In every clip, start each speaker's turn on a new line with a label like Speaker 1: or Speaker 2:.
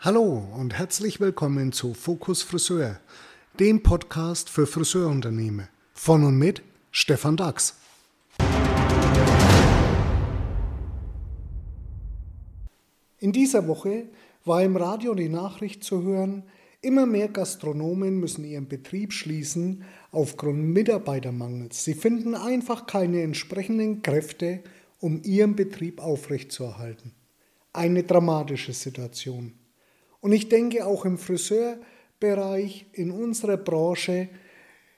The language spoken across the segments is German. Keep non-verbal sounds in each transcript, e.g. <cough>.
Speaker 1: Hallo und herzlich willkommen zu Fokus Friseur, dem Podcast für Friseurunternehmen. Von und mit Stefan Dax. In dieser Woche war im Radio die Nachricht zu hören, immer mehr Gastronomen müssen ihren Betrieb schließen aufgrund Mitarbeitermangels. Sie finden einfach keine entsprechenden Kräfte, um ihren Betrieb aufrechtzuerhalten. Eine dramatische Situation. Und ich denke auch im Friseurbereich, in unserer Branche,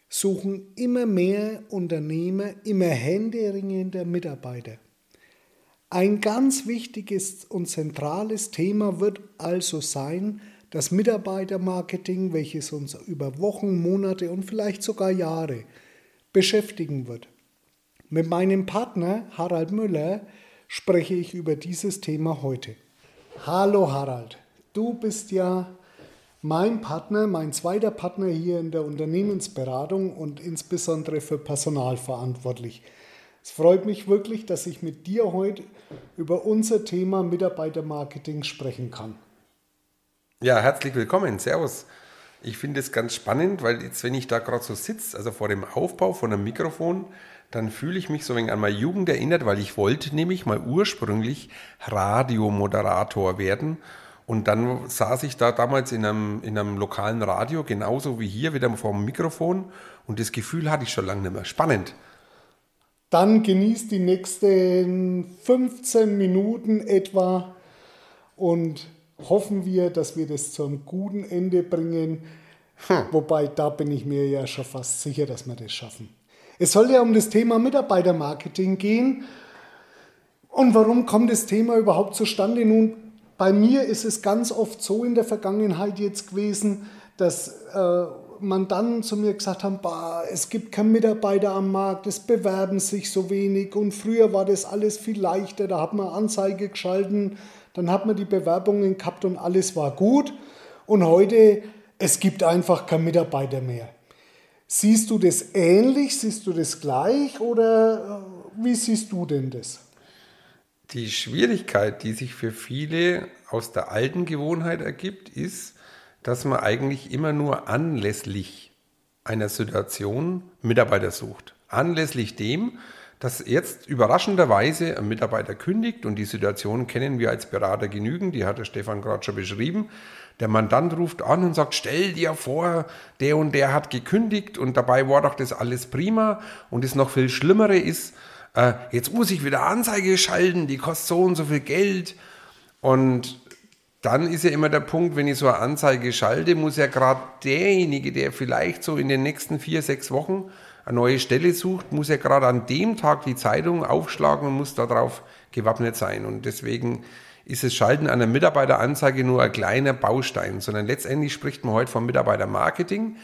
Speaker 1: suchen immer mehr Unternehmer immer händeringender Mitarbeiter. Ein ganz wichtiges und zentrales Thema wird also sein, das Mitarbeitermarketing, welches uns über Wochen, Monate und vielleicht sogar Jahre beschäftigen wird. Mit meinem Partner Harald Müller spreche ich über dieses Thema heute. Hallo Harald, du bist ja mein Partner, mein zweiter Partner hier in der Unternehmensberatung und insbesondere für Personal verantwortlich. Es freut mich wirklich, dass ich mit dir heute über unser Thema Mitarbeitermarketing sprechen kann.
Speaker 2: Ja, herzlich willkommen. Servus. Ich finde es ganz spannend, weil jetzt, wenn ich da gerade so sitze, also vor dem Aufbau von einem Mikrofon, dann fühle ich mich so wenig an meine Jugend erinnert, weil ich wollte nämlich mal ursprünglich Radiomoderator werden. Und dann saß ich da damals in einem, in einem lokalen Radio, genauso wie hier, wieder vor dem Mikrofon. Und das Gefühl hatte ich schon lange nicht mehr. Spannend.
Speaker 1: Dann genießt die nächsten 15 Minuten etwa und hoffen wir, dass wir das zu einem guten Ende bringen. Hm. Wobei, da bin ich mir ja schon fast sicher, dass wir das schaffen. Es soll ja um das Thema Mitarbeitermarketing gehen. Und warum kommt das Thema überhaupt zustande? Nun, bei mir ist es ganz oft so in der Vergangenheit jetzt gewesen, dass äh, Mandanten zu mir gesagt bah, es gibt keine Mitarbeiter am Markt, es bewerben sich so wenig und früher war das alles viel leichter, da hat man Anzeige geschalten, dann hat man die Bewerbungen gehabt und alles war gut und heute, es gibt einfach keine Mitarbeiter mehr. Siehst du das ähnlich, siehst du das gleich oder äh, wie siehst du denn das?
Speaker 2: Die Schwierigkeit, die sich für viele aus der alten Gewohnheit ergibt, ist, dass man eigentlich immer nur anlässlich einer Situation Mitarbeiter sucht. Anlässlich dem, dass jetzt überraschenderweise ein Mitarbeiter kündigt und die Situation kennen wir als Berater genügend, die hat der Stefan gerade schon beschrieben. Der Mandant ruft an und sagt, stell dir vor, der und der hat gekündigt und dabei war doch das alles prima und das noch viel Schlimmere ist, äh, jetzt muss ich wieder Anzeige schalten, die kostet so und so viel Geld und dann ist ja immer der Punkt, wenn ich so eine Anzeige schalte, muss ja gerade derjenige, der vielleicht so in den nächsten vier, sechs Wochen eine neue Stelle sucht, muss ja gerade an dem Tag die Zeitung aufschlagen und muss darauf gewappnet sein. Und deswegen ist das Schalten einer Mitarbeiteranzeige nur ein kleiner Baustein, sondern letztendlich spricht man heute vom Mitarbeitermarketing.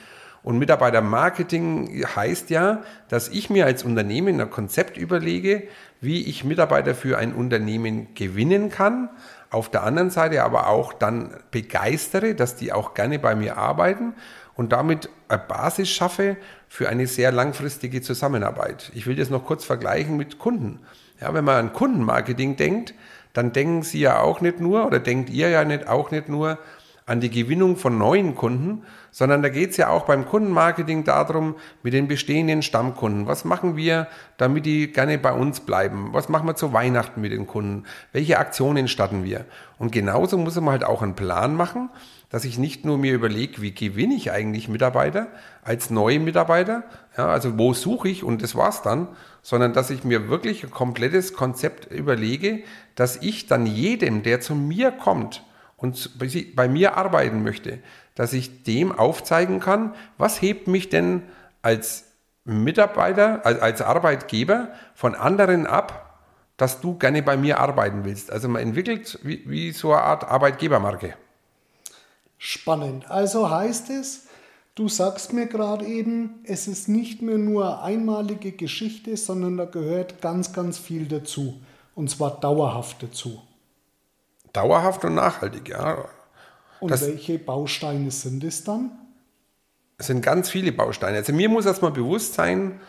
Speaker 2: Und Mitarbeitermarketing heißt ja, dass ich mir als Unternehmen ein Konzept überlege, wie ich Mitarbeiter für ein Unternehmen gewinnen kann, auf der anderen Seite aber auch dann begeistere, dass die auch gerne bei mir arbeiten und damit eine Basis schaffe für eine sehr langfristige Zusammenarbeit. Ich will das noch kurz vergleichen mit Kunden. Ja, wenn man an Kundenmarketing denkt, dann denken Sie ja auch nicht nur oder denkt ihr ja nicht auch nicht nur an die Gewinnung von neuen Kunden, sondern da geht es ja auch beim Kundenmarketing darum, mit den bestehenden Stammkunden. Was machen wir, damit die gerne bei uns bleiben? Was machen wir zu Weihnachten mit den Kunden? Welche Aktionen starten wir? Und genauso muss man halt auch einen Plan machen, dass ich nicht nur mir überlege, wie gewinne ich eigentlich Mitarbeiter als neue Mitarbeiter, ja, also wo suche ich und das war's dann, sondern dass ich mir wirklich ein komplettes Konzept überlege, dass ich dann jedem, der zu mir kommt, und bei mir arbeiten möchte, dass ich dem aufzeigen kann, was hebt mich denn als Mitarbeiter, als Arbeitgeber von anderen ab, dass du gerne bei mir arbeiten willst. Also man entwickelt wie, wie so eine Art Arbeitgebermarke.
Speaker 1: Spannend. Also heißt es, du sagst mir gerade eben, es ist nicht mehr nur einmalige Geschichte, sondern da gehört ganz, ganz viel dazu. Und zwar dauerhaft dazu.
Speaker 2: Dauerhaft und nachhaltig, ja.
Speaker 1: Und das welche Bausteine sind es dann?
Speaker 2: Es sind ganz viele Bausteine. Also mir muss erstmal bewusst sein,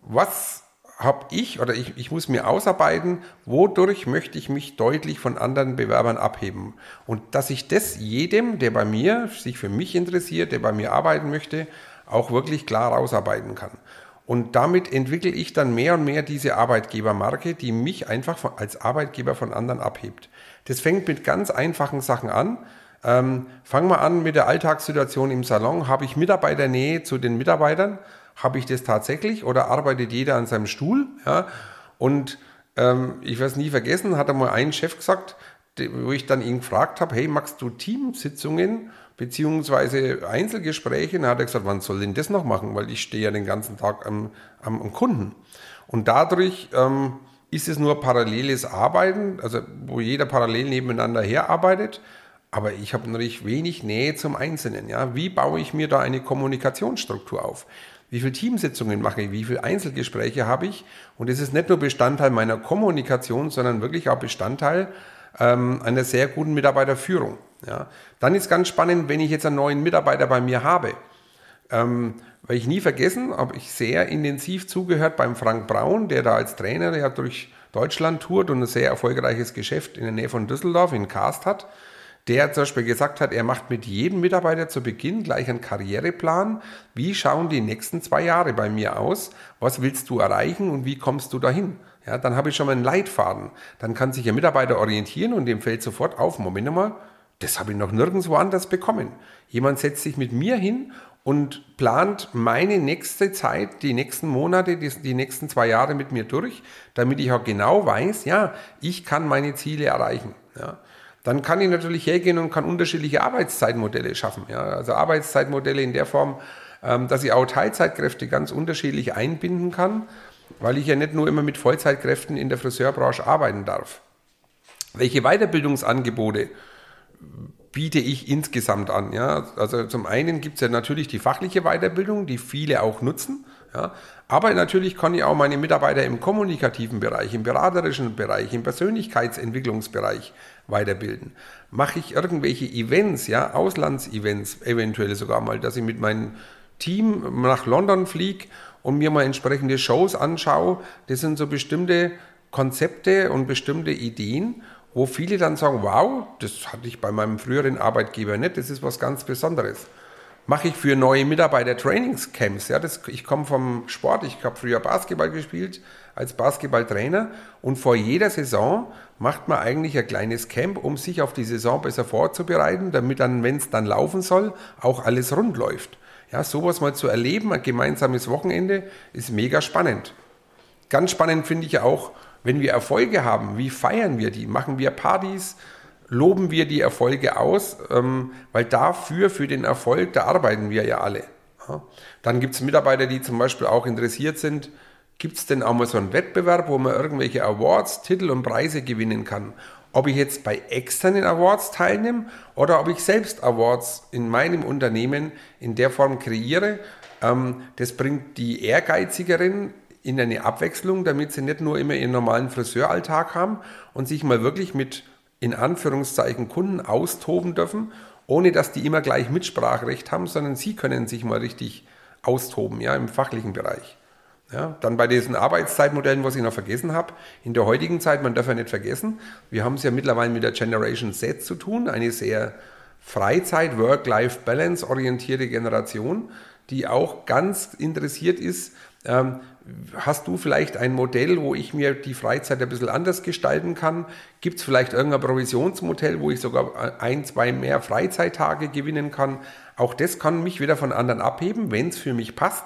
Speaker 2: was habe ich oder ich, ich muss mir ausarbeiten, wodurch möchte ich mich deutlich von anderen Bewerbern abheben. Und dass ich das jedem, der bei mir sich für mich interessiert, der bei mir arbeiten möchte, auch wirklich klar ausarbeiten kann. Und damit entwickle ich dann mehr und mehr diese Arbeitgebermarke, die mich einfach als Arbeitgeber von anderen abhebt. Das fängt mit ganz einfachen Sachen an. Ähm, fangen wir an mit der Alltagssituation im Salon. Habe ich Mitarbeiternähe zu den Mitarbeitern? Habe ich das tatsächlich oder arbeitet jeder an seinem Stuhl? Ja? Und ähm, ich werde es nie vergessen, hat einmal ein Chef gesagt, wo ich dann ihn gefragt habe, hey, magst du Teamsitzungen beziehungsweise Einzelgespräche? Dann hat er gesagt, wann soll denn das noch machen? Weil ich stehe ja den ganzen Tag am, am, am Kunden. Und dadurch ähm, ist es nur paralleles Arbeiten, also wo jeder parallel nebeneinander herarbeitet. Aber ich habe natürlich wenig Nähe zum Einzelnen. Ja? Wie baue ich mir da eine Kommunikationsstruktur auf? Wie viele Teamsitzungen mache ich? Wie viele Einzelgespräche habe ich? Und es ist nicht nur Bestandteil meiner Kommunikation, sondern wirklich auch Bestandteil ähm, einer sehr guten Mitarbeiterführung. Ja? Dann ist ganz spannend, wenn ich jetzt einen neuen Mitarbeiter bei mir habe. Ähm, weil ich nie vergessen, habe ich sehr intensiv zugehört beim Frank Braun, der da als Trainer ja durch Deutschland tourt und ein sehr erfolgreiches Geschäft in der Nähe von Düsseldorf in Karst hat der zum Beispiel gesagt hat, er macht mit jedem Mitarbeiter zu Beginn gleich einen Karriereplan. Wie schauen die nächsten zwei Jahre bei mir aus? Was willst du erreichen und wie kommst du dahin? Ja, dann habe ich schon mal einen Leitfaden. Dann kann sich ein Mitarbeiter orientieren und dem fällt sofort auf, Moment mal, das habe ich noch nirgendwo anders bekommen. Jemand setzt sich mit mir hin und plant meine nächste Zeit, die nächsten Monate, die, die, nächsten zwei Jahre mit mir durch, damit ich auch genau weiß, ja, ich kann meine Ziele erreichen. Ja dann kann ich natürlich hergehen und kann unterschiedliche Arbeitszeitmodelle schaffen. Ja? Also Arbeitszeitmodelle in der Form, ähm, dass ich auch Teilzeitkräfte ganz unterschiedlich einbinden kann, weil ich ja nicht nur immer mit Vollzeitkräften in der Friseurbranche arbeiten darf. Welche Weiterbildungsangebote biete ich insgesamt an? Ja? Also zum einen gibt es ja natürlich die fachliche Weiterbildung, die viele auch nutzen. Ja? Aber natürlich kann ich auch meine Mitarbeiter im kommunikativen Bereich, im beraterischen Bereich, im Persönlichkeitsentwicklungsbereich weiterbilden. Mache ich irgendwelche Events, ja, Auslandsevents, eventuell sogar mal, dass ich mit meinem Team nach London fliege und mir mal entsprechende Shows anschaue. Das sind so bestimmte Konzepte und bestimmte Ideen, wo viele dann sagen, wow, das hatte ich bei meinem früheren Arbeitgeber nicht, das ist was ganz Besonderes mache ich für neue Mitarbeiter Trainingscamps. Ja, das, ich komme vom Sport, ich habe früher Basketball gespielt als Basketballtrainer und vor jeder Saison macht man eigentlich ein kleines Camp, um sich auf die Saison besser vorzubereiten, damit dann, wenn es dann laufen soll, auch alles rund läuft. Ja, sowas mal zu erleben, ein gemeinsames Wochenende, ist mega spannend. Ganz spannend finde ich auch, wenn wir Erfolge haben, wie feiern wir die? Machen wir Partys? loben wir die Erfolge aus, ähm, weil dafür, für den Erfolg, da arbeiten wir ja alle. Ja. Dann gibt es Mitarbeiter, die zum Beispiel auch interessiert sind, gibt es denn auch mal so einen Wettbewerb, wo man irgendwelche Awards, Titel und Preise gewinnen kann? Ob ich jetzt bei externen Awards teilnehme oder ob ich selbst Awards in meinem Unternehmen in der Form kreiere, ähm, das bringt die Ehrgeizigeren in eine Abwechslung, damit sie nicht nur immer ihren normalen Friseuralltag haben und sich mal wirklich mit in Anführungszeichen Kunden austoben dürfen, ohne dass die immer gleich Mitspracherecht haben, sondern sie können sich mal richtig austoben, ja, im fachlichen Bereich. Ja, dann bei diesen Arbeitszeitmodellen, was ich noch vergessen habe, in der heutigen Zeit, man darf ja nicht vergessen, wir haben es ja mittlerweile mit der Generation Z zu tun, eine sehr Freizeit, Work-Life-Balance orientierte Generation, die auch ganz interessiert ist, ähm, hast du vielleicht ein Modell, wo ich mir die Freizeit ein bisschen anders gestalten kann? Gibt es vielleicht irgendein Provisionsmodell, wo ich sogar ein, zwei mehr Freizeittage gewinnen kann? Auch das kann mich wieder von anderen abheben, wenn es für mich passt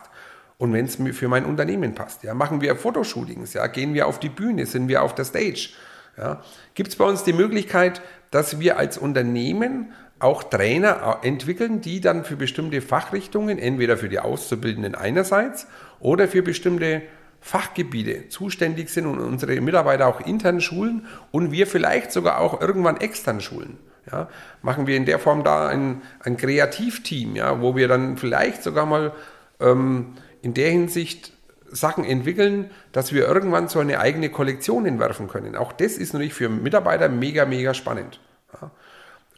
Speaker 2: und wenn es für mein Unternehmen passt. Ja, machen wir Fotoshootings, ja, gehen wir auf die Bühne, sind wir auf der Stage. Ja. Gibt es bei uns die Möglichkeit, dass wir als Unternehmen auch Trainer entwickeln, die dann für bestimmte Fachrichtungen, entweder für die Auszubildenden einerseits oder für bestimmte Fachgebiete zuständig sind und unsere Mitarbeiter auch intern schulen und wir vielleicht sogar auch irgendwann extern schulen. Ja, machen wir in der Form da ein, ein Kreativteam, ja, wo wir dann vielleicht sogar mal ähm, in der Hinsicht Sachen entwickeln, dass wir irgendwann so eine eigene Kollektion entwerfen können. Auch das ist natürlich für Mitarbeiter mega, mega spannend. Ja.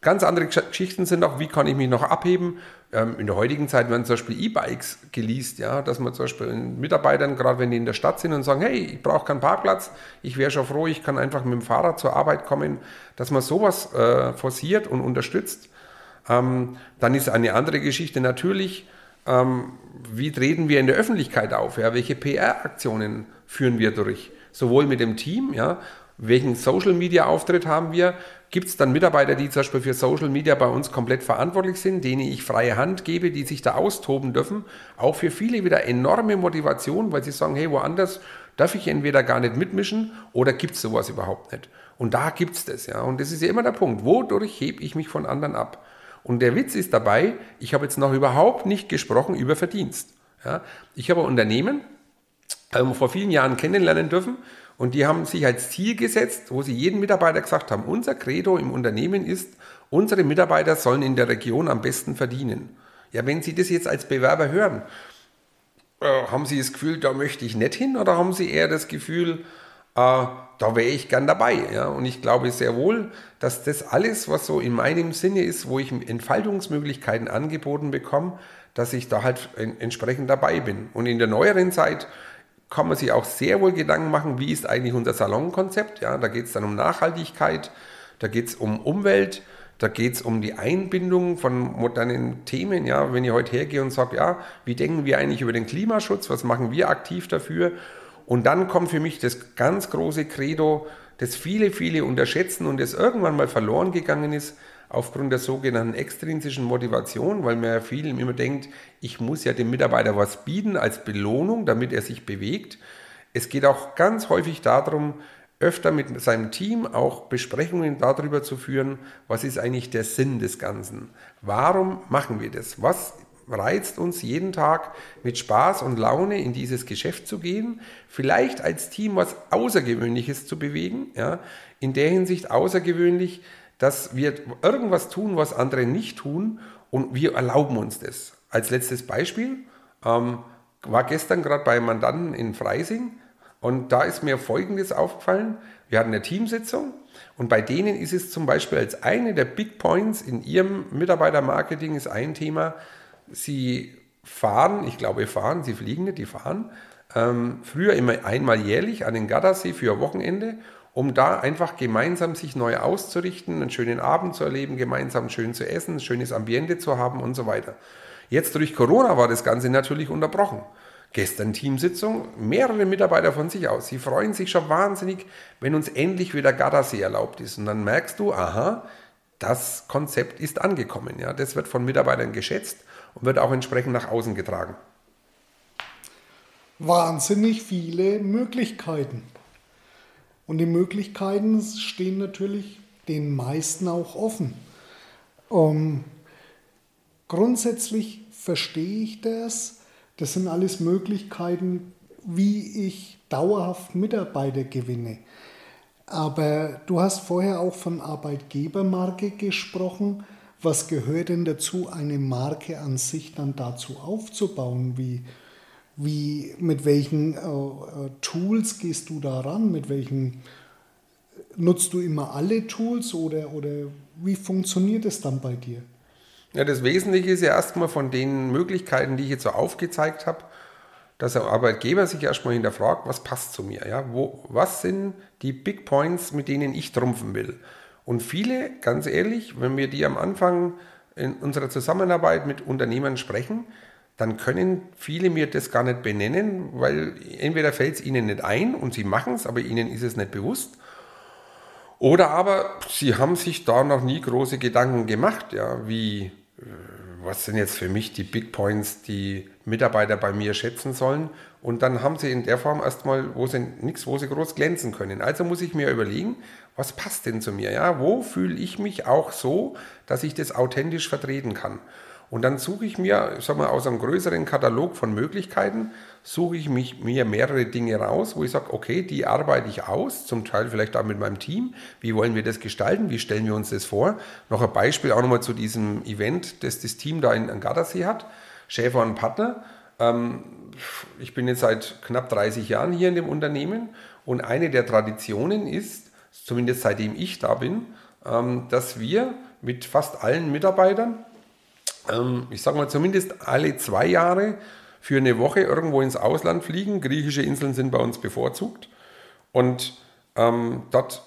Speaker 2: Ganz andere Geschichten sind auch, wie kann ich mich noch abheben? Ähm, in der heutigen Zeit werden zum Beispiel E-Bikes geleast, ja, dass man zum Beispiel Mitarbeitern, gerade wenn die in der Stadt sind und sagen, hey, ich brauche keinen Parkplatz, ich wäre schon froh, ich kann einfach mit dem Fahrrad zur Arbeit kommen, dass man sowas äh, forciert und unterstützt. Ähm, dann ist eine andere Geschichte natürlich, ähm, wie treten wir in der Öffentlichkeit auf? Ja? Welche PR-Aktionen führen wir durch? Sowohl mit dem Team, ja, welchen Social-Media-Auftritt haben wir? Gibt es dann Mitarbeiter, die zum Beispiel für Social Media bei uns komplett verantwortlich sind, denen ich freie Hand gebe, die sich da austoben dürfen? Auch für viele wieder enorme Motivation, weil sie sagen, hey, woanders darf ich entweder gar nicht mitmischen oder gibt es sowas überhaupt nicht? Und da gibt es das, ja. Und das ist ja immer der Punkt. Wodurch hebe ich mich von anderen ab? Und der Witz ist dabei, ich habe jetzt noch überhaupt nicht gesprochen über Verdienst. Ja. Ich habe ein Unternehmen ähm, vor vielen Jahren kennenlernen dürfen und die haben sich als Ziel gesetzt, wo sie jeden Mitarbeiter gesagt haben, unser Credo im Unternehmen ist, unsere Mitarbeiter sollen in der Region am besten verdienen. Ja, wenn Sie das jetzt als Bewerber hören, äh, haben Sie das Gefühl, da möchte ich nicht hin oder haben Sie eher das Gefühl, äh, da wäre ich gern dabei. Ja? Und ich glaube sehr wohl, dass das alles, was so in meinem Sinne ist, wo ich Entfaltungsmöglichkeiten angeboten bekomme, dass ich da halt entsprechend dabei bin. Und in der neueren Zeit kann man sich auch sehr wohl Gedanken machen, wie ist eigentlich unser Salonkonzept. Ja, da geht es dann um Nachhaltigkeit, da geht es um Umwelt, da geht es um die Einbindung von modernen Themen. Ja, wenn ich heute hergehe und sage, ja, wie denken wir eigentlich über den Klimaschutz, was machen wir aktiv dafür? Und dann kommt für mich das ganz große Credo, das viele, viele unterschätzen und das irgendwann mal verloren gegangen ist, aufgrund der sogenannten extrinsischen Motivation, weil man ja vielen immer denkt, ich muss ja dem Mitarbeiter was bieten als Belohnung, damit er sich bewegt. Es geht auch ganz häufig darum, öfter mit seinem Team auch Besprechungen darüber zu führen, was ist eigentlich der Sinn des Ganzen? Warum machen wir das? Was reizt uns jeden Tag mit Spaß und Laune in dieses Geschäft zu gehen, vielleicht als Team was Außergewöhnliches zu bewegen, ja, in der Hinsicht außergewöhnlich, dass wir irgendwas tun, was andere nicht tun und wir erlauben uns das. Als letztes Beispiel ähm, war gestern gerade bei Mandanten in Freising und da ist mir Folgendes aufgefallen. Wir hatten eine Teamsitzung und bei denen ist es zum Beispiel als eine der Big Points in ihrem Mitarbeitermarketing ist ein Thema, sie fahren, ich glaube fahren, sie fliegen nicht, die fahren, ähm, früher immer einmal jährlich an den Gardasee für ein Wochenende um da einfach gemeinsam sich neu auszurichten, einen schönen Abend zu erleben, gemeinsam schön zu essen, ein schönes Ambiente zu haben und so weiter. Jetzt durch Corona war das Ganze natürlich unterbrochen. Gestern Teamsitzung, mehrere Mitarbeiter von sich aus. Sie freuen sich schon wahnsinnig, wenn uns endlich wieder Gardasee erlaubt ist. Und dann merkst du, aha, das Konzept ist angekommen. Ja, das wird von Mitarbeitern geschätzt und wird auch entsprechend nach außen getragen.
Speaker 1: Wahnsinnig viele Möglichkeiten. Und die Möglichkeiten stehen natürlich den meisten auch offen. Ähm, grundsätzlich verstehe ich das. Das sind alles Möglichkeiten, wie ich dauerhaft Mitarbeiter gewinne. Aber du hast vorher auch von Arbeitgebermarke gesprochen. Was gehört denn dazu, eine Marke an sich dann dazu aufzubauen? Wie, wie, mit welchen äh, Tools gehst du da ran? Mit welchen nutzt du immer alle Tools oder, oder wie funktioniert es dann bei dir?
Speaker 2: Ja, das Wesentliche ist ja erstmal von den Möglichkeiten, die ich jetzt so aufgezeigt habe, dass der Arbeitgeber sich erstmal hinterfragt, was passt zu mir? Ja? Wo, was sind die Big Points, mit denen ich trumpfen will? Und viele, ganz ehrlich, wenn wir die am Anfang in unserer Zusammenarbeit mit Unternehmern sprechen, dann können viele mir das gar nicht benennen, weil entweder fällt es ihnen nicht ein und sie machen es, aber ihnen ist es nicht bewusst. Oder aber sie haben sich da noch nie große Gedanken gemacht, ja, wie, äh, was sind jetzt für mich die Big Points, die Mitarbeiter bei mir schätzen sollen. Und dann haben sie in der Form erstmal, wo sie nichts, wo sie groß glänzen können. Also muss ich mir überlegen, was passt denn zu mir? Ja, wo fühle ich mich auch so, dass ich das authentisch vertreten kann? Und dann suche ich mir, sag mal, aus einem größeren Katalog von Möglichkeiten, suche ich mich, mir mehrere Dinge raus, wo ich sage, okay, die arbeite ich aus, zum Teil vielleicht auch mit meinem Team. Wie wollen wir das gestalten? Wie stellen wir uns das vor? Noch ein Beispiel auch nochmal zu diesem Event, das das Team da in Gardasee hat. Schäfer und Partner. Ähm, ich bin jetzt seit knapp 30 Jahren hier in dem Unternehmen und eine der Traditionen ist, zumindest seitdem ich da bin, ähm, dass wir mit fast allen Mitarbeitern, ähm, ich sage mal zumindest alle zwei Jahre, für eine Woche irgendwo ins Ausland fliegen. Griechische Inseln sind bei uns bevorzugt. Und ähm, dort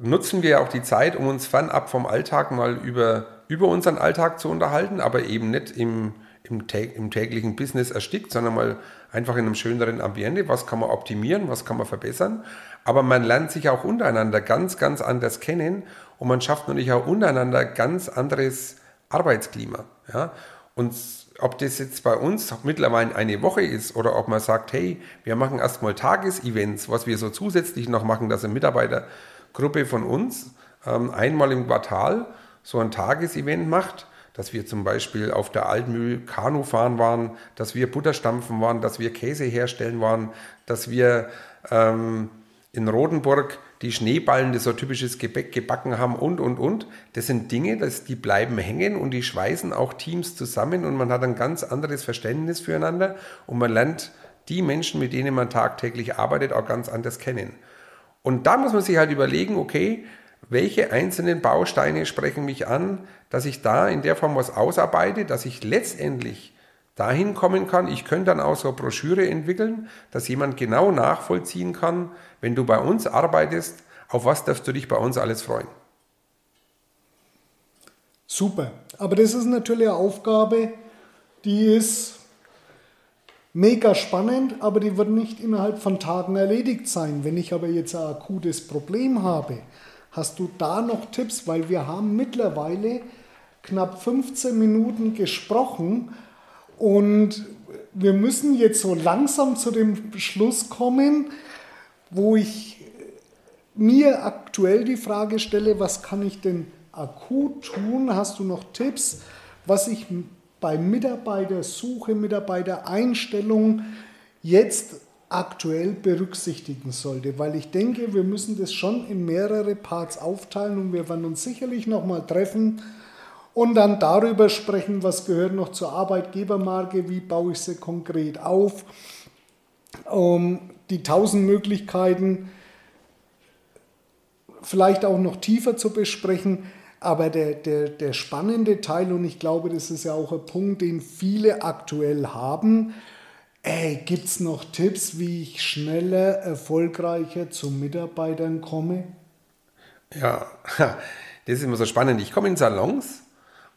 Speaker 2: nutzen wir auch die Zeit, um uns fernab vom Alltag mal über, über unseren Alltag zu unterhalten, aber eben nicht im, im, im täglichen Business erstickt, sondern mal einfach in einem schöneren Ambiente. Was kann man optimieren, was kann man verbessern? Aber man lernt sich auch untereinander ganz, ganz anders kennen und man schafft natürlich auch untereinander ganz anderes Arbeitsklima. Ja? Und ob das jetzt bei uns mittlerweile eine Woche ist oder ob man sagt, hey, wir machen erstmal Tagesevents, was wir so zusätzlich noch machen, dass eine Mitarbeitergruppe von uns ähm, einmal im Quartal so ein Tagesevent macht, dass wir zum Beispiel auf der Altmühl Kanu fahren waren, dass wir Butterstampfen waren, dass wir Käse herstellen waren, dass wir ähm, in Rodenburg die Schneeballen, das so typisches Gebäck gebacken haben und, und, und. Das sind Dinge, das, die bleiben hängen und die schweißen auch Teams zusammen und man hat ein ganz anderes Verständnis füreinander und man lernt die Menschen, mit denen man tagtäglich arbeitet, auch ganz anders kennen. Und da muss man sich halt überlegen, okay, welche einzelnen Bausteine sprechen mich an, dass ich da in der Form was ausarbeite, dass ich letztendlich dahin kommen kann. Ich könnte dann auch so eine Broschüre entwickeln, dass jemand genau nachvollziehen kann, wenn du bei uns arbeitest, auf was darfst du dich bei uns alles freuen.
Speaker 1: Super. Aber das ist natürlich eine Aufgabe, die ist mega spannend, aber die wird nicht innerhalb von Tagen erledigt sein. Wenn ich aber jetzt ein akutes Problem habe, hast du da noch Tipps? Weil wir haben mittlerweile knapp 15 Minuten gesprochen und wir müssen jetzt so langsam zu dem Schluss kommen, wo ich mir aktuell die Frage stelle, was kann ich denn akut tun? Hast du noch Tipps, was ich bei Mitarbeitersuche, Mitarbeitereinstellung jetzt aktuell berücksichtigen sollte? Weil ich denke, wir müssen das schon in mehrere Parts aufteilen und wir werden uns sicherlich nochmal treffen und dann darüber sprechen, was gehört noch zur Arbeitgebermarke, wie baue ich sie konkret auf, um die tausend Möglichkeiten vielleicht auch noch tiefer zu besprechen. Aber der, der, der spannende Teil, und ich glaube, das ist ja auch ein Punkt, den viele aktuell haben, gibt es noch Tipps, wie ich schneller, erfolgreicher zu Mitarbeitern komme?
Speaker 2: Ja, <laughs> das ist immer so spannend. Ich komme in Salons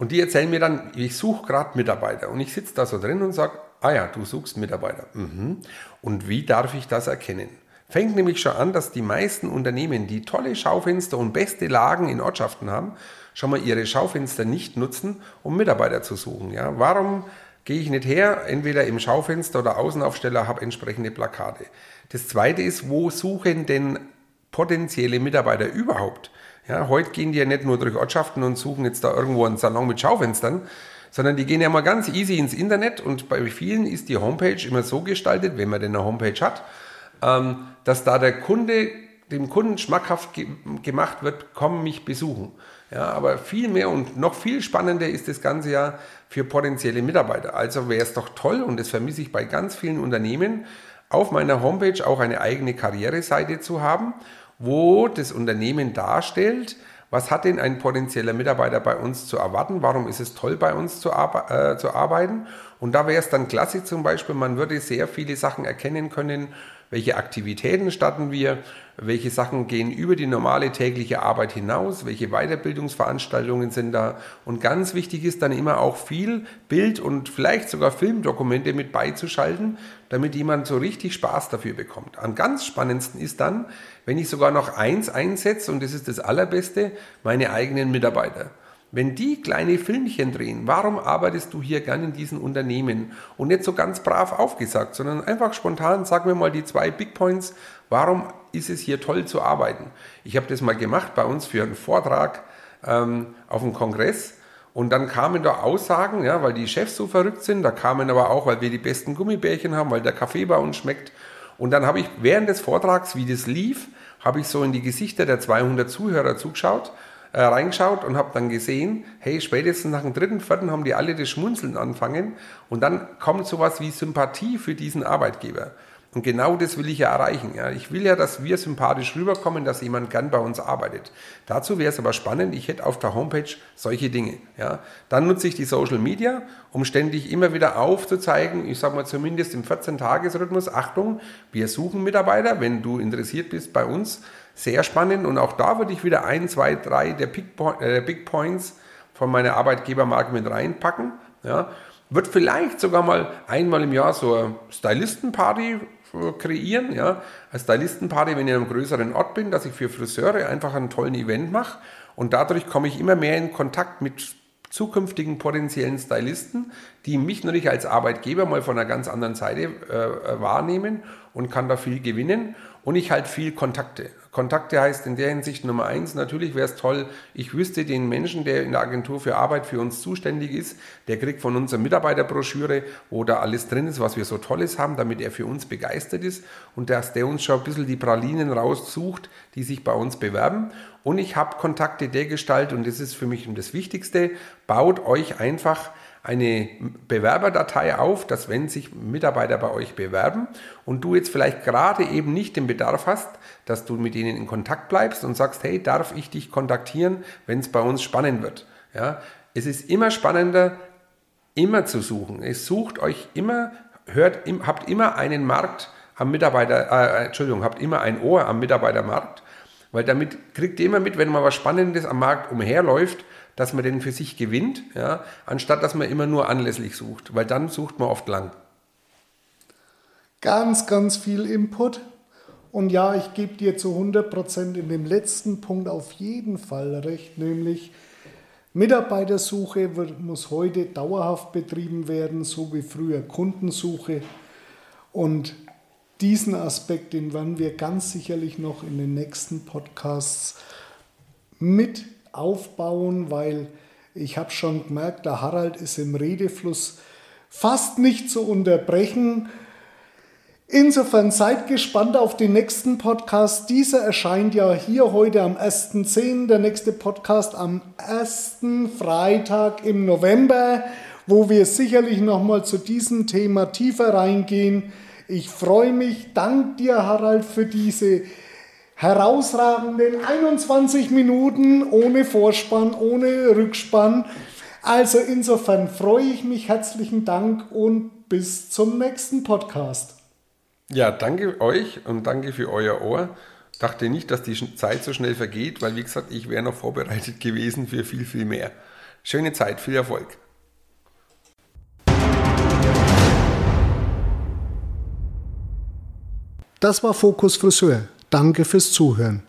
Speaker 2: und die erzählen mir dann, ich suche gerade Mitarbeiter. Und ich sitze da so drin und sage, ah ja, du suchst Mitarbeiter. Mhm. Und wie darf ich das erkennen? Fängt nämlich schon an, dass die meisten Unternehmen, die tolle Schaufenster und beste Lagen in Ortschaften haben, schon mal ihre Schaufenster nicht nutzen, um Mitarbeiter zu suchen. Ja? Warum gehe ich nicht her, entweder im Schaufenster oder Außenaufsteller, habe entsprechende Plakate? Das zweite ist, wo suchen denn potenzielle Mitarbeiter überhaupt? Ja, heute gehen die ja nicht nur durch Ortschaften und suchen jetzt da irgendwo einen Salon mit Schaufenstern, sondern die gehen ja mal ganz easy ins Internet und bei vielen ist die Homepage immer so gestaltet, wenn man denn eine Homepage hat, ähm, dass da der Kunde, dem Kunden schmackhaft ge gemacht wird, komm mich besuchen. Ja, aber viel mehr und noch viel spannender ist das Ganze ja für potenzielle Mitarbeiter. Also wäre es doch toll, und das vermisse ich bei ganz vielen Unternehmen, auf meiner Homepage auch eine eigene Karriereseite zu haben wo das Unternehmen darstellt, was hat denn ein potenzieller Mitarbeiter bei uns zu erwarten? Warum ist es toll, bei uns zu, arbe äh, zu arbeiten? Und da wäre es dann klasse zum Beispiel, man würde sehr viele Sachen erkennen können, welche Aktivitäten starten wir, welche Sachen gehen über die normale tägliche Arbeit hinaus, welche Weiterbildungsveranstaltungen sind da. Und ganz wichtig ist dann immer auch viel Bild- und vielleicht sogar Filmdokumente mit beizuschalten, damit jemand so richtig Spaß dafür bekommt. Am ganz spannendsten ist dann, wenn ich sogar noch eins einsetze, und das ist das Allerbeste, meine eigenen Mitarbeiter. Wenn die kleine Filmchen drehen, warum arbeitest du hier gern in diesen Unternehmen? Und nicht so ganz brav aufgesagt, sondern einfach spontan, sag mir mal die zwei Big Points, warum ist es hier toll zu arbeiten? Ich habe das mal gemacht bei uns für einen Vortrag ähm, auf dem Kongress. Und dann kamen da Aussagen, ja, weil die Chefs so verrückt sind, da kamen aber auch, weil wir die besten Gummibärchen haben, weil der Kaffee bei uns schmeckt. Und dann habe ich während des Vortrags, wie das lief, habe ich so in die Gesichter der 200 Zuhörer zugeschaut äh, reingeschaut und habe dann gesehen, hey, spätestens nach dem dritten, vierten haben die alle das Schmunzeln anfangen und dann kommt sowas wie Sympathie für diesen Arbeitgeber. Und genau das will ich ja erreichen. Ja. Ich will ja, dass wir sympathisch rüberkommen, dass jemand gern bei uns arbeitet. Dazu wäre es aber spannend, ich hätte auf der Homepage solche Dinge. Ja. Dann nutze ich die Social Media, um ständig immer wieder aufzuzeigen, ich sage mal zumindest im 14-Tages-Rhythmus, Achtung, wir suchen Mitarbeiter, wenn du interessiert bist bei uns. Sehr spannend und auch da würde ich wieder ein, zwei, drei der Big, äh, Big Points von meiner Arbeitgebermarke mit reinpacken. Ja. Wird vielleicht sogar mal einmal im Jahr so eine Stylistenparty kreieren, ja, als Stylistenparty, wenn ich in einem größeren Ort bin, dass ich für Friseure einfach einen tollen Event mache und dadurch komme ich immer mehr in Kontakt mit zukünftigen potenziellen Stylisten, die mich natürlich als Arbeitgeber mal von einer ganz anderen Seite äh, wahrnehmen und kann da viel gewinnen und ich halt viel Kontakte. Kontakte heißt in der Hinsicht Nummer eins, natürlich wäre es toll, ich wüsste den Menschen, der in der Agentur für Arbeit für uns zuständig ist, der kriegt von unserer Mitarbeiterbroschüre, wo da alles drin ist, was wir so Tolles haben, damit er für uns begeistert ist und dass der uns schon ein bisschen die Pralinen raussucht, die sich bei uns bewerben. Und ich habe Kontakte der Gestalt, und das ist für mich das Wichtigste, baut euch einfach eine Bewerberdatei auf, dass wenn sich Mitarbeiter bei euch bewerben und du jetzt vielleicht gerade eben nicht den Bedarf hast, dass du mit ihnen in Kontakt bleibst und sagst, hey, darf ich dich kontaktieren, wenn es bei uns spannend wird. Ja, es ist immer spannender, immer zu suchen. Es sucht euch immer, hört, habt immer einen Markt am Mitarbeiter, äh, Entschuldigung, habt immer ein Ohr am Mitarbeitermarkt, weil damit kriegt ihr immer mit, wenn mal was Spannendes am Markt umherläuft, dass man den für sich gewinnt, ja, anstatt dass man immer nur anlässlich sucht, weil dann sucht man oft lang.
Speaker 1: Ganz, ganz viel Input. Und ja, ich gebe dir zu 100% in dem letzten Punkt auf jeden Fall recht, nämlich Mitarbeitersuche wird, muss heute dauerhaft betrieben werden, so wie früher Kundensuche. Und diesen Aspekt, den werden wir ganz sicherlich noch in den nächsten Podcasts mit aufbauen, weil ich habe schon gemerkt, der Harald ist im Redefluss fast nicht zu unterbrechen. Insofern seid gespannt auf den nächsten Podcast. Dieser erscheint ja hier heute am 1.10., der nächste Podcast am 1. Freitag im November, wo wir sicherlich nochmal zu diesem Thema tiefer reingehen. Ich freue mich, dank dir, Harald, für diese herausragenden 21 Minuten ohne Vorspann, ohne Rückspann. Also insofern freue ich mich, herzlichen Dank und bis zum nächsten Podcast.
Speaker 2: Ja, danke euch und danke für euer Ohr. Dachte nicht, dass die Zeit so schnell vergeht, weil wie gesagt, ich wäre noch vorbereitet gewesen für viel, viel mehr. Schöne Zeit, viel Erfolg.
Speaker 1: Das war Fokus Friseur. Danke fürs Zuhören.